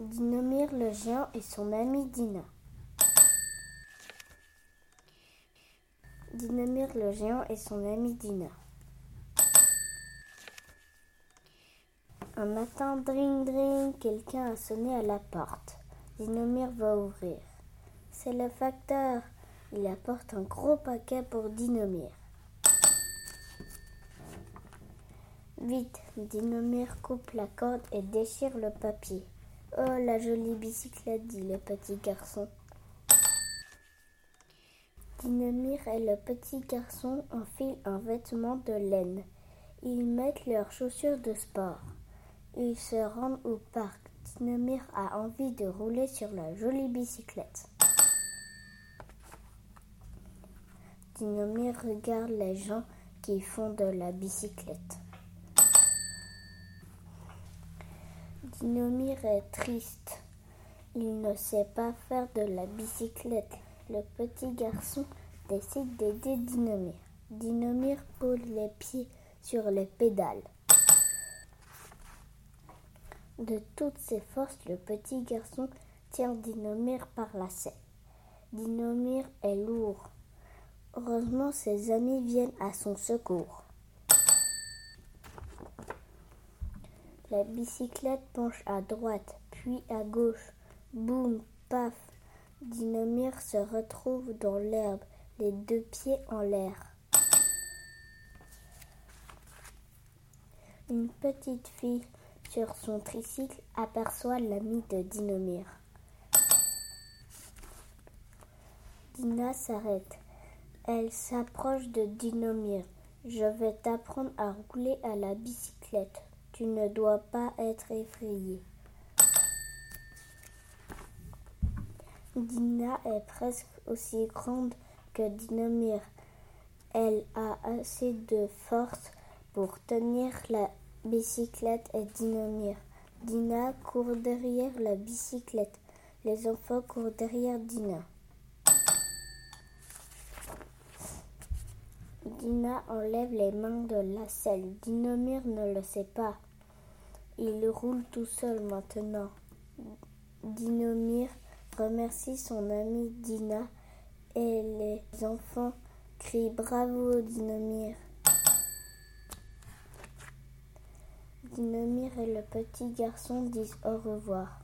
Dinomir le géant et son ami Dina. Dinomir le géant et son ami Dina. Un matin, dring dring, quelqu'un a sonné à la porte. Dinomir va ouvrir. C'est le facteur. Il apporte un gros paquet pour Dinomir. Vite, Dinomir coupe la corde et déchire le papier. Oh, la jolie bicyclette, dit le petit garçon. Dinomir et le petit garçon enfilent un vêtement de laine. Ils mettent leurs chaussures de sport. Ils se rendent au parc. Dinomir a envie de rouler sur la jolie bicyclette. Dinomir regarde les gens qui font de la bicyclette. Dinomir est triste. Il ne sait pas faire de la bicyclette. Le petit garçon décide d'aider Dinomir. Dinomir pose les pieds sur les pédales. De toutes ses forces, le petit garçon tient Dinomir par la selle. Dinomir est lourd. Heureusement, ses amis viennent à son secours. La bicyclette penche à droite, puis à gauche. Boum, paf. Dinomir se retrouve dans l'herbe, les deux pieds en l'air. Une petite fille sur son tricycle aperçoit l'ami de Dinomir. Dina s'arrête. Elle s'approche de Dinomir. Je vais t'apprendre à rouler à la bicyclette. Tu ne dois pas être effrayé. Dina est presque aussi grande que Dinomir. Elle a assez de force pour tenir la bicyclette et Dinomir. Dina court derrière la bicyclette. Les enfants courent derrière Dina. Dina enlève les mains de la selle. Dinomir ne le sait pas. Il roule tout seul maintenant. Dinomir remercie son ami Dina et les enfants crient bravo Dinomir. Dinomir et le petit garçon disent au revoir.